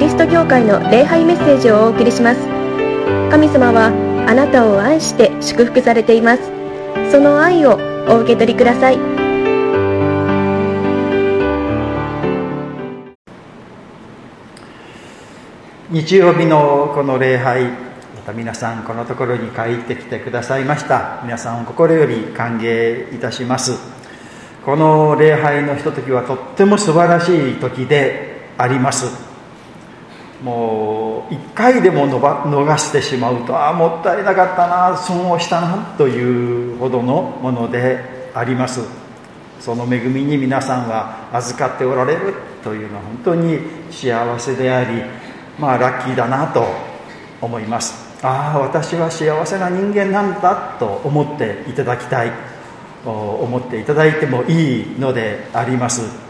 リスト教会の礼拝メッセージをお送りします。神様はあなたを愛して祝福されています。その愛をお受け取りください。日曜日のこの礼拝また皆さんこのところに帰ってきてくださいました。皆さんを心より歓迎いたします。この礼拝のひとときはとっても素晴らしい時であります。もう一回でも逃してしまうとああもったいなかったな損をしたなというほどのものであります。その恵みに皆さんは預かっておられるというのは本当に幸せでありまあラッキーだなと思います。ああ私は幸せな人間なんだと思っていただきたい。思っていただいてもいいのであります。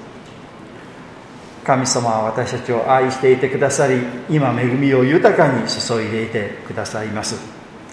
神様は私たちを愛していてくださり今恵みを豊かに注いでいてくださいます。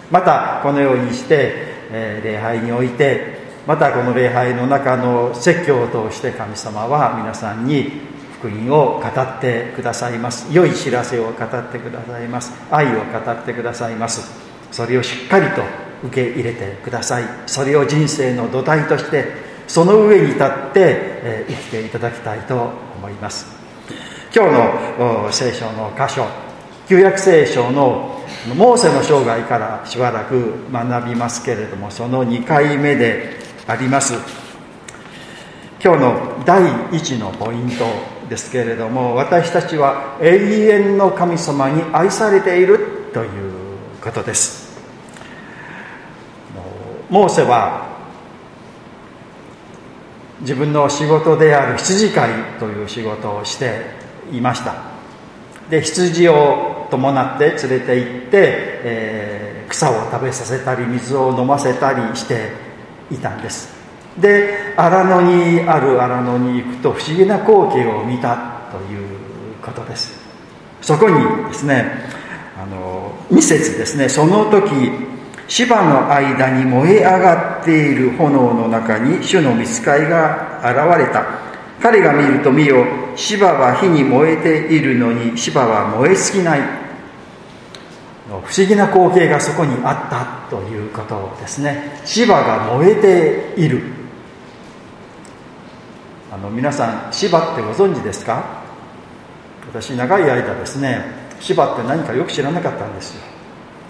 またこのようにして、え礼拝においてまたこの礼拝の中の説教を通して神様は皆さんに福音を語ってくださいます。良い知らせを語ってくださいます。愛を語ってくださいます。それをしっかりと受け入れてください。それを人生の土台としてその上に立って、生きていただきたいと思います。今日の聖書の箇所旧約聖書のモーセの生涯からしばらく学びますけれどもその2回目であります。今日の第1のポイントですけれども私たちは永遠の神様に愛されているということです。モーセは自分の仕事である羊飼いという仕事をしていました。で羊を伴って連れて行って、えー、草を食べさせたり水を飲ませたりしていたんです。で荒野にある荒野に行くと不思議な光景を見たということです。そこにですねあの2節ですねその時芝の間に燃え上がっている炎の中に主の見つかいが現れた。彼が見ると見よ芝は火に燃えているのに芝は燃え尽きない。不思議な光景がそこにあったということですね。芝が燃えている。あの皆さん芝ってご存知ですか？私長い間ですね芝って何かよく知らなかったんですよ。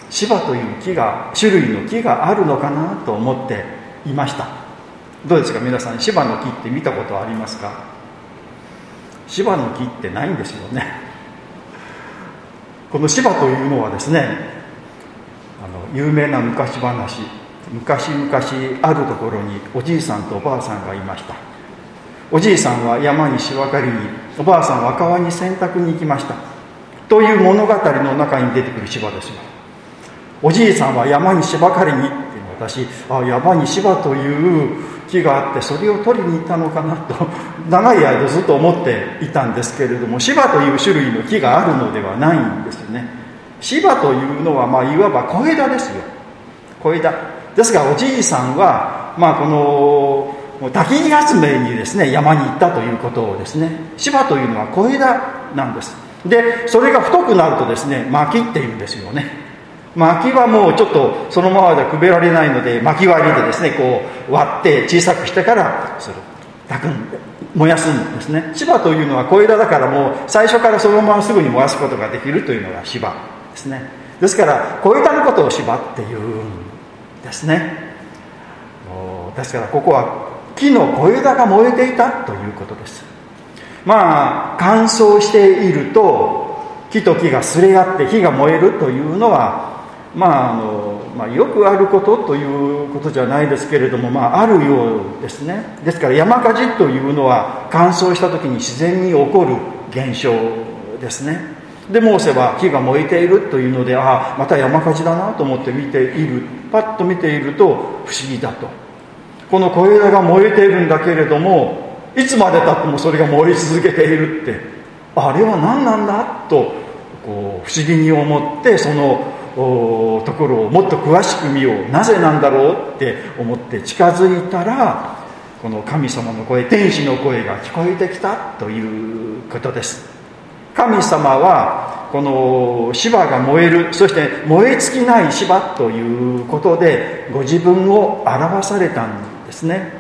芝という木が種類の木があるのかなと思っていました。どうですか？皆さん芝の木って見たことありますか？芝の木ってないんですよね。この芝というのはですねあの有名な昔話昔々あるところにおじいさんとおばあさんがいました。おじいさんは山に芝刈りにおばあさんは川に洗濯に行きました。という物語の中に出てくる芝ですよ。おじいさんは山に芝刈りにっていうの私あ山に芝という木があってそれを取りに行ったのかなと 長い間ずっと思っていたんですけれども芝という種類の木があるのではないんですね。芝というのはまあいわば小枝ですよ。小枝。ですがおじいさんはまあこの焚き木集めにですね山に行ったということをですね芝というのは小枝なんです。でそれが太くなるとですね薪っていうんですよね。薪はもうちょっとそのままではくべられないので薪割りでですねこう割って小さくしてからする。炊くんで燃やすんですね。芝というのは小枝だからもう最初からそのまますぐに燃やすことができるというのが芝ですね。ですから小枝のことを芝っていうんですね。ですからここは木の小枝が燃えていたということです。まあ乾燥していると木と木がすれ合って火が燃えるというのはまああのまあ、よくあることということじゃないですけれども、まあ、あるようですね。ですから山火事というのは乾燥した時に自然に起こる現象ですね。でモーセは木が燃えているというのでああまた山火事だなと思って見ている。パッと見ていると不思議だと。この小枝が燃えているんだけれどもいつまでたってもそれが燃え続けているって。あれは何なんだとこう不思議に思ってそのところをもっと詳しく見よう。なぜなんだろうって思って近づいたらこの神様の声天使の声が聞こえてきたということです。神様はこの芝が燃えるそして燃え尽きない芝ということでご自分を表されたんですね。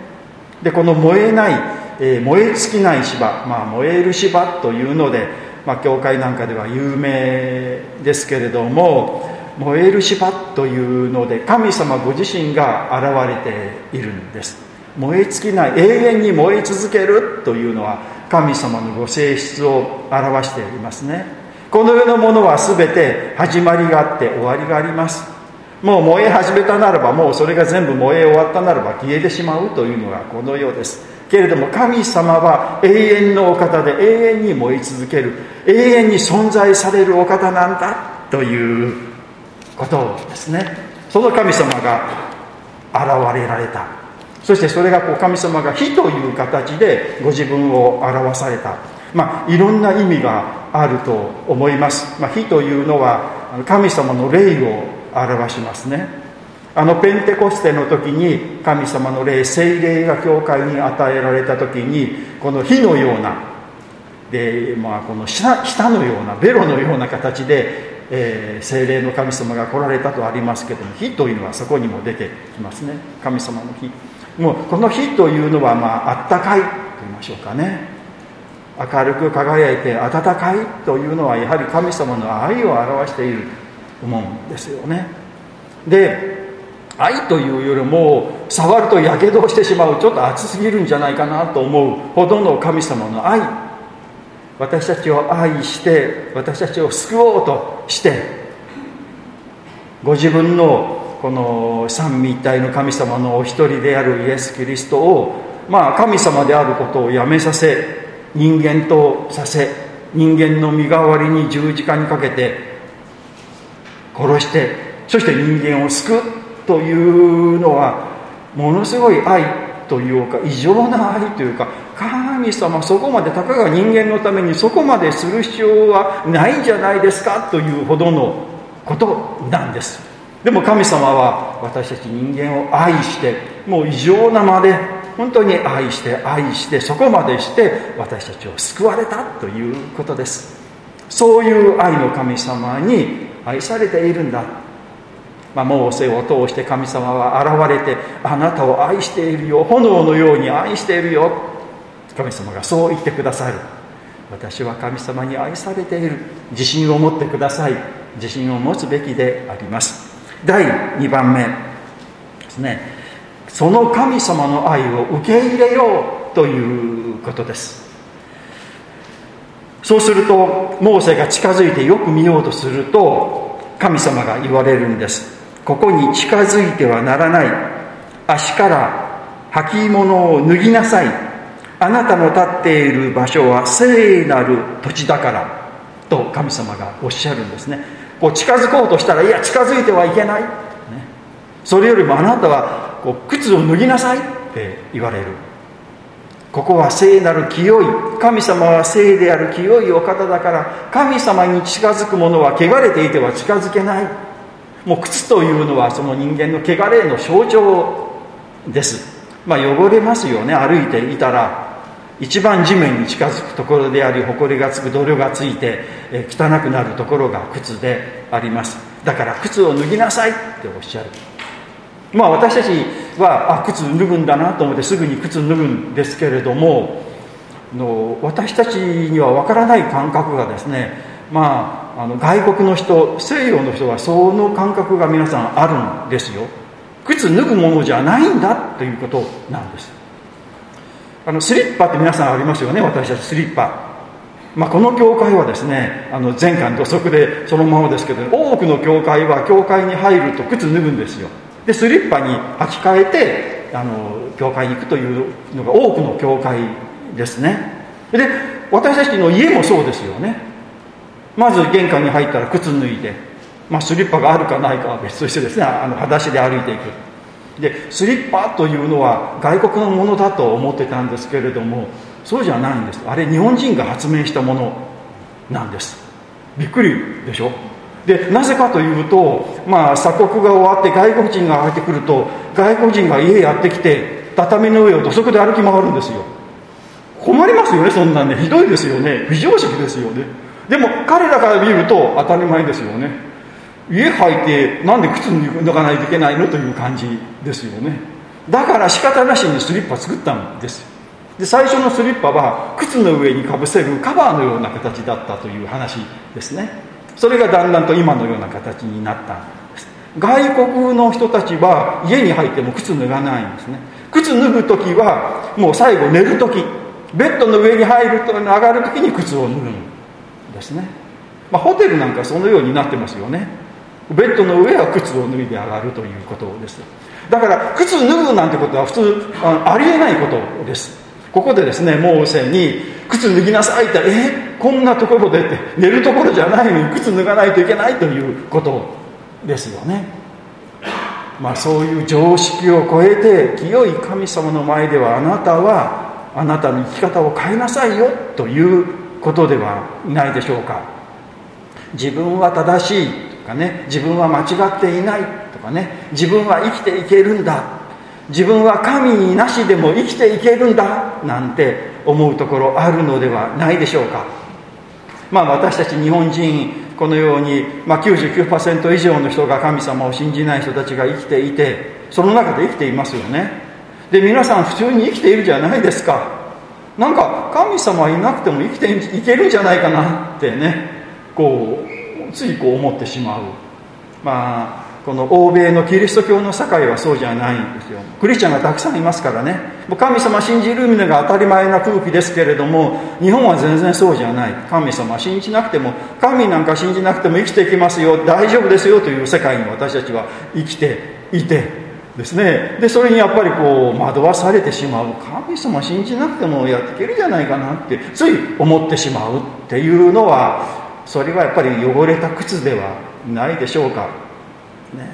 でこの燃えない、えー、燃え尽きない芝、まあ、燃える芝というので、まあ、教会なんかでは有名ですけれども燃える芝というので神様ご自身が現れているんです。燃え尽きない永遠に燃え続けるというのは神様のご性質を表していますね。この世のものは全て始まりがあって終わりがあります。もう燃え始めたならばもうそれが全部燃え終わったならば消えてしまうというのがこの世です。けれども神様は永遠のお方で永遠に燃え続ける。永遠に存在されるお方なんだということですね。その神様が現れられた。そしてそれがこう神様が火という形でご自分を表された。まあいろんな意味があると思います、まあ、火というのは神様の霊を表しますね。あのペンテコステの時に神様の霊精霊が教会に与えられた時にこの火のようなで、まあ、この舌のようなベロのような形でえー、精霊の神様が来られたとありますけども火というのはそこにも出てきますね。神様の火もうこの火というのはまああったかいと言いましょうかね。明るく輝いて暖かいというのはやはり神様の愛を表していると思うんですよね。で愛というよりも触るとやけどをしてしまうちょっと熱すぎるんじゃないかなと思うほどの神様の愛。私たちを愛して私たちを救おうとしてご自分のこの三位一体の神様のお一人であるイエス・キリストをまあ神様であることをやめさせ人間とさせ人間の身代わりに十字架にかけて殺してそして人間を救うというのはものすごい愛というか異常な愛というか神様そこまでたかが人間のためにそこまでする必要はないんじゃないですかというほどのことなんです。でも神様は私たち人間を愛してもう異常なまで本当に愛して愛してそこまでして私たちを救われたということです。そういう愛の神様に愛されているんだ。まあ、モーセを通して神様は現れてあなたを愛しているよ。炎のように愛しているよ。神様がそう言ってくださる。私は神様に愛されている。自信を持ってください。自信を持つべきであります。第2番目。ですね。その神様の愛を受け入れようということです。そうするとモーセが近づいてよく見ようとすると神様が言われるんです。ここに近づいてはならない。足から履物を脱ぎなさい。あなたの立っている場所は聖なる土地だから。と神様がおっしゃるんですね。こう近づこうとしたらいや近づいてはいけない、ね、それよりもあなたはこう靴を脱ぎなさい。って言われる。ここは聖なる清い神様は聖である清いお方だから神様に近づく者は汚れていては近づけない。もう靴というのはその人間の汚れの象徴です。まあ汚れますよね。歩いていたら一番地面に近づくところであり埃がつく泥がついて、え汚くなるところが靴であります。だから靴を脱ぎなさいっておっしゃる。まあ私たちはあ靴脱ぐんだなと思ってすぐに靴脱ぐんですけれどもの私たちには分からない感覚がですねまああの外国の人西洋の人はその感覚が皆さんあるんですよ。靴脱ぐものじゃないんだということなんです。あのスリッパって皆さんありますよね私たちスリッパ。まあ、この教会はですねあの前回土足でそのままですけど多くの教会は教会に入ると靴脱ぐんですよ。でスリッパに履き替えてあの教会に行くというのが多くの教会ですね。で私たちの家もそうですよね。まず玄関に入ったら靴脱いで、まあ、スリッパがあるかないかは別としてですね。あの裸足で歩いていく。でスリッパというのは外国のものだと思ってたんですけれどもそうじゃないんです。あれ日本人が発明したものなんです。びっくりでしょ？でなぜかというとまあ鎖国が終わって外国人が入ってくると外国人が家やってきて畳の上を土足で歩き回るんですよ。困りますよねそんなんね。ひどいですよね。非常識ですよね。でも彼らから見ると当たり前ですよね。家入ってなんで靴脱がないといけないのという感じですよね。だから仕方なしにスリッパ作ったんです。で最初のスリッパは靴の上にかぶせるカバーのような形だったという話ですね。それがだんだんと今のような形になったんです。外国の人たちは家に入っても靴脱がないんですね。靴脱ぐ時はもう最後寝る時。ベッドの上に入ると上がる時に靴を脱ぐ。んですね、まあ、ホテルなんかそのようになってますよね。ベッドの上は靴を脱いで上がるということです。だから靴脱ぐなんてことは普通あありえないことです。ここでですねモーセに靴脱ぎなさいってえこんなところでって寝るところじゃないのに靴脱がないといけないということですよね。まあそういう常識を超えて清い神様の前ではあなたはあなたの生き方を変えなさいよということではないでしょうか。自分は正しいとかね自分は間違っていないとかね自分は生きていけるんだ自分は神なしでも生きていけるんだなんて思うところあるのではないでしょうか。まあ私たち日本人このように、まあ、99%以上の人が神様を信じない人たちが生きていてその中で生きていますよね。で皆さん普通に生きているじゃないですか。なんか神様いなくても生きていけるんじゃないかなってねこうついこう思ってしまう。まあこの欧米のキリスト教の社会はそうじゃないんですよ。クリスチャンがたくさんいますからね。神様信じるのが当たり前な空気ですけれども日本は全然そうじゃない。神様信じなくても神なんか信じなくても生きていきますよ。大丈夫ですよという世界に私たちは生きていてですね。でそれにやっぱりこう惑わされてしまう。神様信じなくてもやっていけるじゃないかなってつい思ってしまうっていうのはそれはやっぱり汚れた靴ではないでしょうか。ね、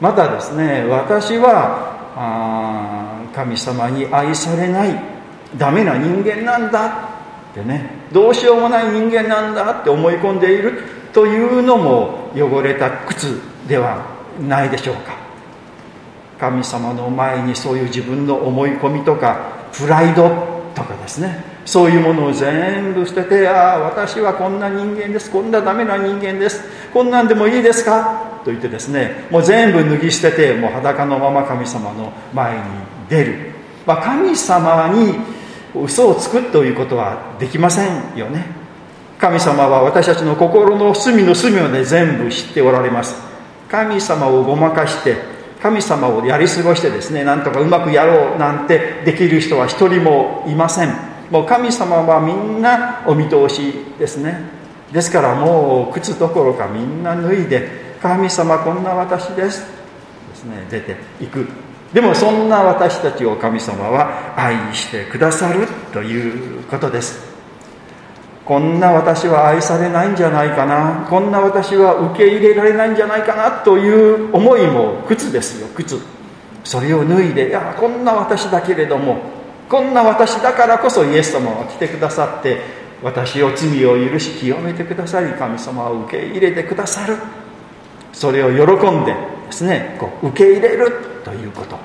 またですね私は神様に愛されない。ダメな人間なんだってね。どうしようもない人間なんだって思い込んでいるというのも汚れた靴ではないでしょうか。神様の前にそういう自分の思い込みとかプライドとかですね。そういうものを全部捨ててああ私はこんな人間です。こんなダメな人間です。こんなんでもいいですか？と言ってですねもう全部脱ぎ捨ててもう裸のまま神様の前に出る、まあ、神様に嘘をつくということはできませんよね。神様は私たちの心の隅の隅まで全部知っておられます。神様をごまかして神様をやり過ごしてですねなんとかうまくやろうなんてできる人は一人もいません。もう神様はみんなお見通しですね。ですからもう靴どころかみんな脱いで神様こんな私ですですね出ていく。でもそんな私たちを神様は愛してくださるということです。こんな私は愛されないんじゃないかな。こんな私は受け入れられないんじゃないかなという思いも靴ですよ靴。それを脱いでいやこんな私だけれどもこんな私だからこそイエス様は来てくださって私を罪を許し清めてくださり神様を受け入れてくださる。それを喜んでですねこう受け入れるということ。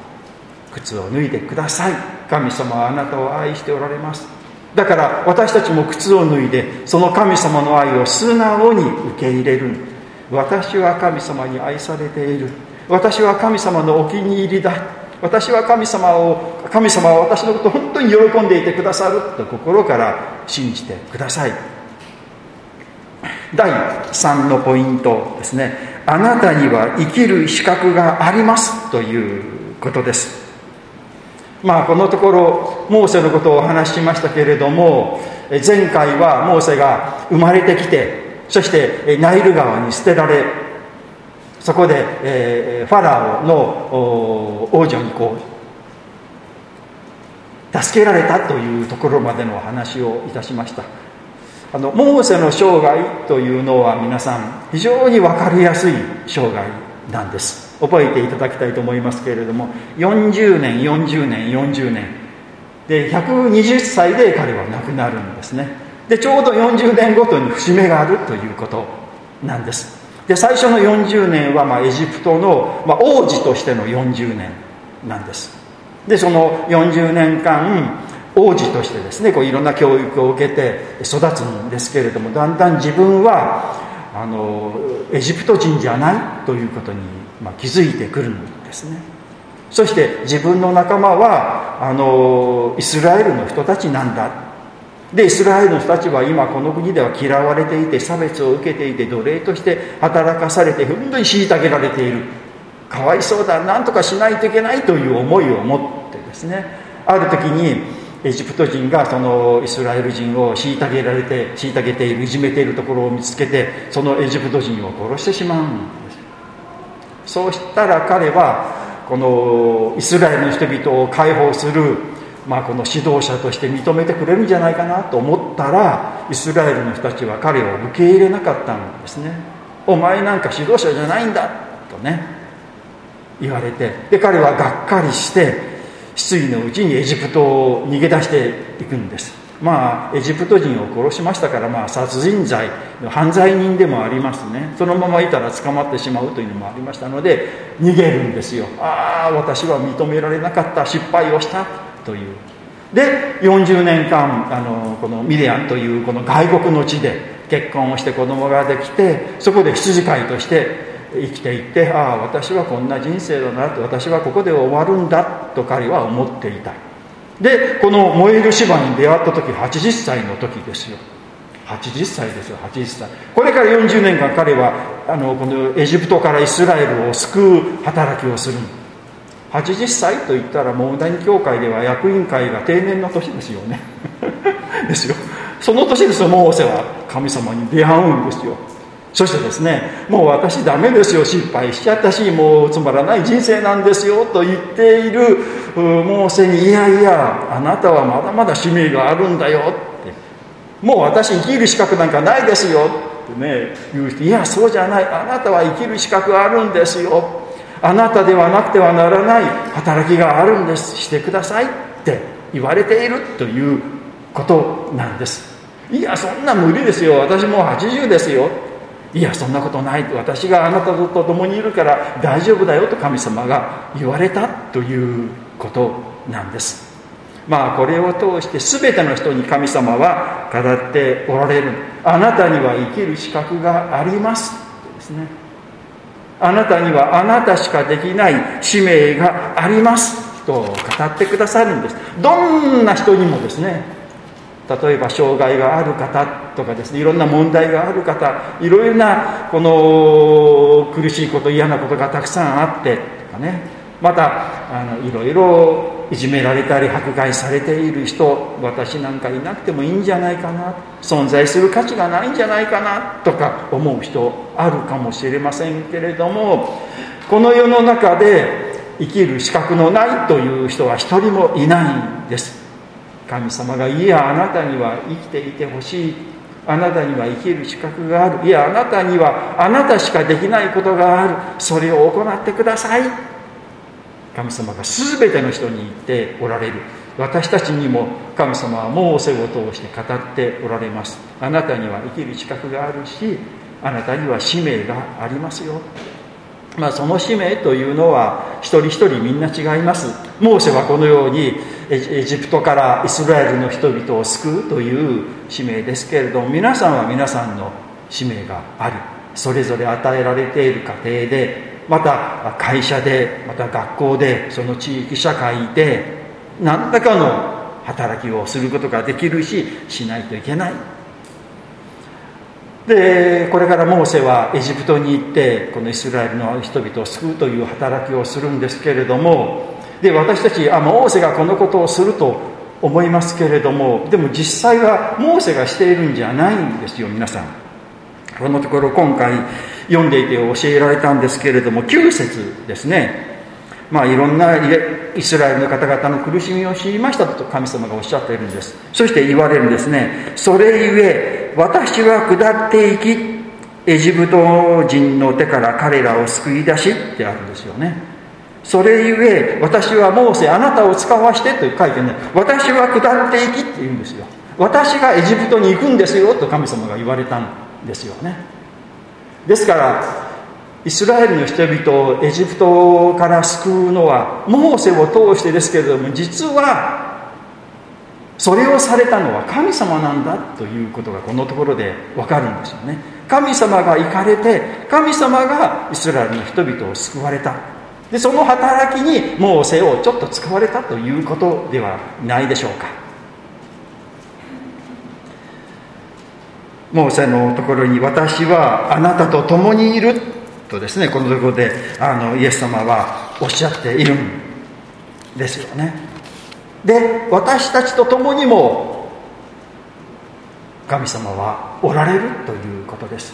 靴を脱いでください。神様はあなたを愛しておられます。だから私たちも靴を脱いでその神様の愛を素直に受け入れる。私は神様に愛されている。私は神様のお気に入りだ。私は神様を神様は私のことを本当に喜んでいてくださる。と心から信じてください。第3のポイントですね。あなたには生きる資格があります。ということです。まあこのところモーセのことをお話ししましたけれども前回はモーセが生まれてきてそしてナイル川に捨てられそこで、え、ファラオの王女にこう助けられたというところまでのお話をいたしました。あのモーセの生涯というのは皆さん非常に分かりやすい生涯なんです。覚えていただきたいと思いますけれども40年40年40年。で120歳で彼は亡くなるんですね。でちょうど40年ごとに節目があるということなんです。で最初の40年はまあエジプトの、まあ、王子としての40年なんです。でその40年間王子としてですねこういろんな教育を受けて育つんですけれどもだんだん自分はあのエジプト人じゃないということに、まあ、気づいてくるんですね。そして自分の仲間はあのイスラエルの人たちなんだ。でイスラエルの人たちは今この国では嫌われていて差別を受けていて奴隷として働かされて本当に虐げられている。かわいそうだ何とかしないといけないという思いを持ってですね。ある時にエジプト人がそのイスラエル人を虐げられて虐げているいじめているところを見つけてそのエジプト人を殺してしまうんです。そうしたら彼はこのイスラエルの人々を解放する、まあ、この指導者として認めてくれるんじゃないかなと思ったらイスラエルの人たちは彼を受け入れなかったんですね。お前なんか指導者じゃないんだとね言われてで彼はがっかりして失意のうちにエジプトを逃げ出していくんです。まあエジプト人を殺しましたから、まあ、殺人罪犯罪人でもありますね。そのままいたら捕まってしまうというのもありましたので逃げるんですよ。ああ私は認められなかった。失敗をしたという。で40年間あのこのミレアンというこの外国の地で結婚をして子供ができてそこで羊飼いとして生きていってああ私はこんな人生だなと私はここで終わるんだと彼は思っていた。でこの燃える芝に出会った時80歳の時ですよ。80歳ですよ80歳。これから40年間彼はあのこのエジプトからイスラエルを救う働きをする。80歳といったらモーダン教会では役員会が定年の年ですよね。ですよ。その年ですよモーセは神様に出会うんですよ。そしてですねもう私ダメですよ失敗しちゃったしもうつまらない人生なんですよと言っているモーセにいやいやあなたはまだまだ使命があるんだよって。もう私生きる資格なんかないですよってね言う人いやそうじゃない。あなたは生きる資格あるんですよ。あなたではなくてはならない。働きがあるんです。してくださいって言われているということなんです。いやそんな無理ですよ。私もう80ですよ。いやそんなことない。私があなたと共にいるから大丈夫だよと神様が言われたということなんです。まあこれを通して全ての人に神様は語っておられる。あなたには生きる資格があります。ですね。あなたにはあなたしかできない使命があります。と語ってくださるんです。どんな人にもですね例えば障害がある方とかですねいろんな問題がある方いろいろなこの苦しいこと嫌なことがたくさんあってとかねまたあのいろいろいじめられたり迫害されている人私なんかいなくてもいいんじゃないかな存在する価値がないんじゃないかなとか思う人あるかもしれませんけれどもこの世の中で生きる資格のないという人は一人もいないんです。神様がいやあなたには生きていてほしい。あなたには生きる資格がある。いやあなたにはあなたしかできないことがある。それを行ってください。神様が全ての人に言っておられる。私たちにも神様はモーセを通して語っておられます。あなたには生きる資格があるしあなたには使命がありますよ。まあ、その使命というのは一人一人みんな違います。モーセはこのようにエジプトからイスラエルの人々を救うという使命ですけれども皆さんは皆さんの使命がありそれぞれ与えられている家庭でまた会社でまた学校でその地域社会で何らかの働きをすることができるししないといけない。でこれからモーセはエジプトに行ってこのイスラエルの人々を救うという働きをするんですけれどもで私たちあモーセがこのことをすると思いますけれどもでも実際はモーセがしているんじゃないんですよ皆さん。このところ今回読んでいて教えられたんですけれども9節ですね。まあいろんなイスラエルの方々の苦しみを知りましたと神様がおっしゃっているんです。そして言われるんですね。それゆえ私は下っていきエジプト人の手から彼らを救い出しってあるんですよね。それゆえ私はモーセあなたを使わしてと書いてね。私は下っていきって言うんですよ。私がエジプトに行くんですよと神様が言われたんですよね。ですからイスラエルの人々をエジプトから救うのはモーセを通してですけれども実はそれをされたのは神様なんだということがこのところで分かるんですよね。神様が行かれて神様がイスラエルの人々を救われた。でその働きにモーセをちょっと使われたということではないでしょうか。モーセのところに「私はあなたと共にいる」とですねこのところであのイエス様はおっしゃっているんですよね。で私たちと共にも神様はおられるということです。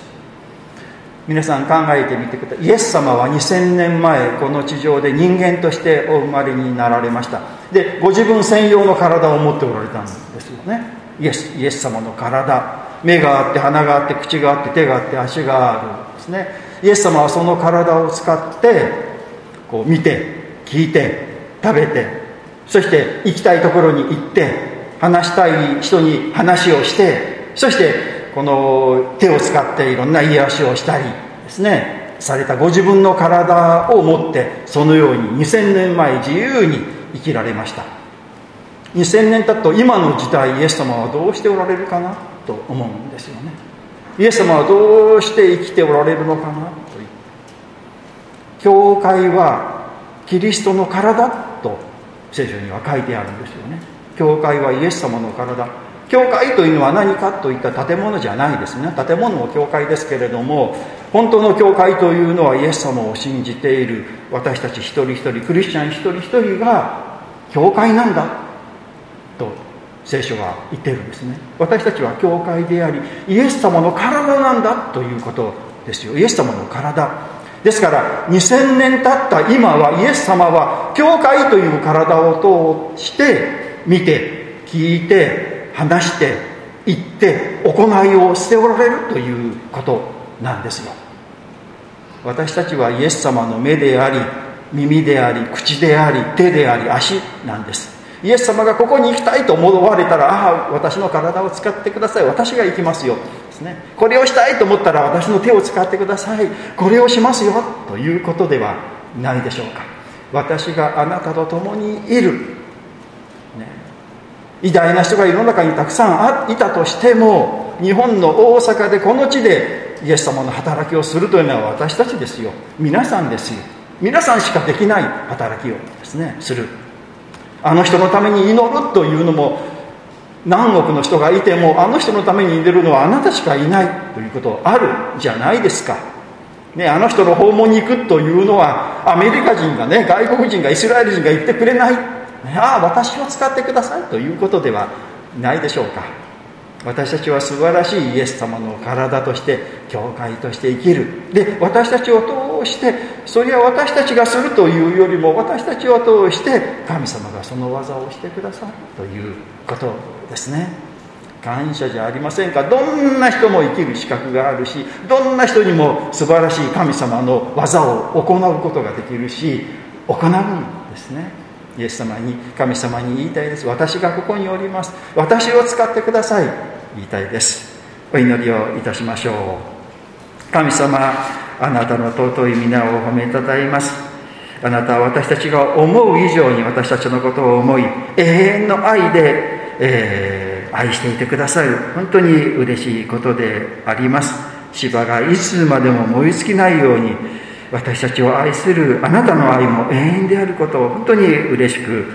皆さん考えてみてください。イエス様は2000年前この地上で人間としてお生まれになられました。でご自分専用の体を持っておられたんですよね。イエスイエス様の体。目があって鼻があって口があって手があって足があるんですね。イエス様はその体を使ってこう見て聞いて食べてそして行きたいところに行って話したい人に話をしてそしてこの手を使っていろんな癒しをしたりですねされたご自分の体を持ってそのように2000年前自由に生きられました。2000年経つと今の時代イエス様はどうしておられるかなと思うんですよね。イエス様はどうして生きておられるのかなという。教会はキリストの体聖書には書いてあるんですよね。教会はイエス様の体。教会というのは何かといった建物じゃないですね。建物も教会ですけれども本当の教会というのはイエス様を信じている私たち一人一人クリスチャン一人一人が教会なんだ。と聖書は言ってるんですね。私たちは教会でありイエス様の体なんだということですよ。イエス様の体。ですから2000年経った今はイエス様は教会という体を通して見て聞いて話して言って行いをしておられるということなんですよ。私たちはイエス様の目であり耳であり口であり手であり足なんです。イエス様がここに行きたいと思われたらああ私の体を使ってください。私が行きますよ。ですね。これをしたいと思ったら私の手を使ってください。これをしますよ。ということではないでしょうか。私があなたと共にいる、ね、偉大な人が世の中にたくさんいたとしても日本の大阪でこの地でイエス様の働きをするというのは私たちですよ。皆さんですよ。皆さんしかできない働きをですねする。あの人のために祈るというのも何億の人がいてもあの人のために出るのはあなたしかいないということあるじゃないですか、ね、あの人の訪問に行くというのはアメリカ人がね外国人がイスラエル人が言ってくれない、ね、ああ私を使ってくださいということではないでしょうか。私たちは素晴らしいイエス様の体として教会として生きる。で私たちを通してそれは私たちがするというよりも私たちを通して神様がその技をしてくださるということですね。感謝じゃありませんか？どんな人も生きる資格があるしどんな人にも素晴らしい神様の技を行うことができるし行うんですね。イエス様に神様に言いたいです。私がここにおります。私を使ってください。言いたいです。お祈りをいたしましょう。神様あなたの尊い皆を褒めたたえます。あなたは私たちが思う以上に私たちのことを思い永遠の愛でえー、愛していてくださる。本当に嬉しいことであります。芝がいつまでも燃え尽きないように私たちを愛するあなたの愛も永遠であることを本当に嬉しく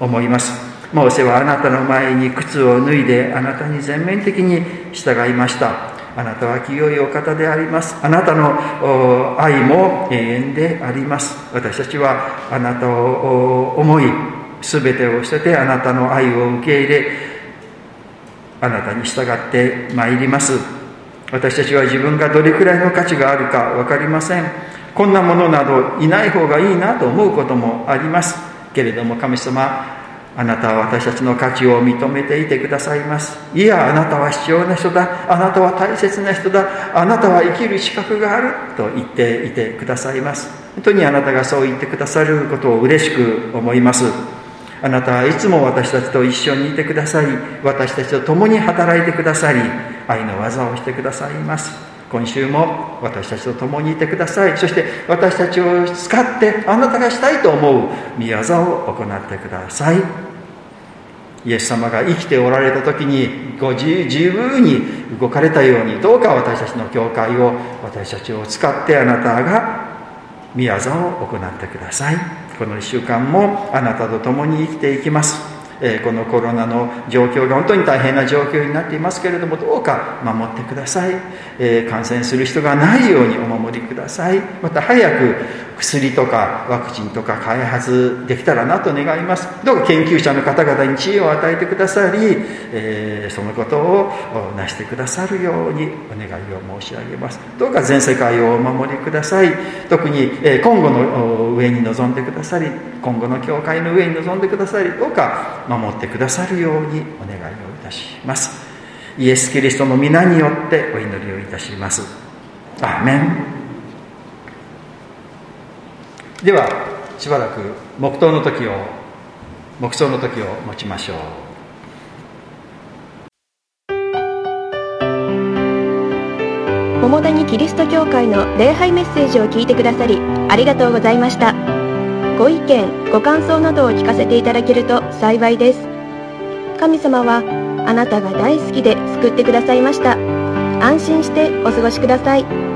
思います。モーセはあなたの前に靴を脱いであなたに全面的に従いました。あなたは清いお方であります。あなたの愛も永遠であります。私たちはあなたを思い全てを捨ててあなたの愛を受け入れあなたに従ってまいります。私たちは自分がどれくらいの価値があるか分かりません。こんなものなどいない方がいいなと思うこともあります。けれども神様あなたは私たちの価値を認めていてくださいます。いやあなたは必要な人だ。あなたは大切な人だ。あなたは生きる資格があると言っていてくださいます。本当にあなたがそう言ってくださることを嬉しく思います。あなたはいつも私たちと一緒にいてくださり私たちと共に働いてくださり愛の技をしてくださいます。今週も私たちと共にいてください。そして私たちを使ってあなたがしたいと思う御業を行ってください。イエス様が生きておられた時にご自由に動かれたようにどうか私たちの教会を私たちを使ってあなたが宮沢を行ってください。この1週間もあなたと共に生きていきます。えこのコロナの状況が本当に大変な状況になっていますけれどもどうか守ってください、え感染する人がないようにお守りください。また早く薬とかワクチンとか開発できたらなと願います。どうか研究者の方々に知恵を与えてくださり、えそのことを成してくださるようにお願いを申し上げます。どうか全世界をお守りください。特に、え今後の上に臨んでくださり今後の教会の上に臨んでくださりどうか守ってくださるようにお願いをいたします。イエス・キリストの皆によってお祈りをいたします。アーメン。ではしばらく黙祷の時を黙想の時を持ちましょう。桃谷キリスト教会の礼拝メッセージを聞いてくださりありがとうございました。ご意見ご感想などを聞かせていただけると幸いです。神様はあなたが大好きで救ってくださいました。安心してお過ごしください。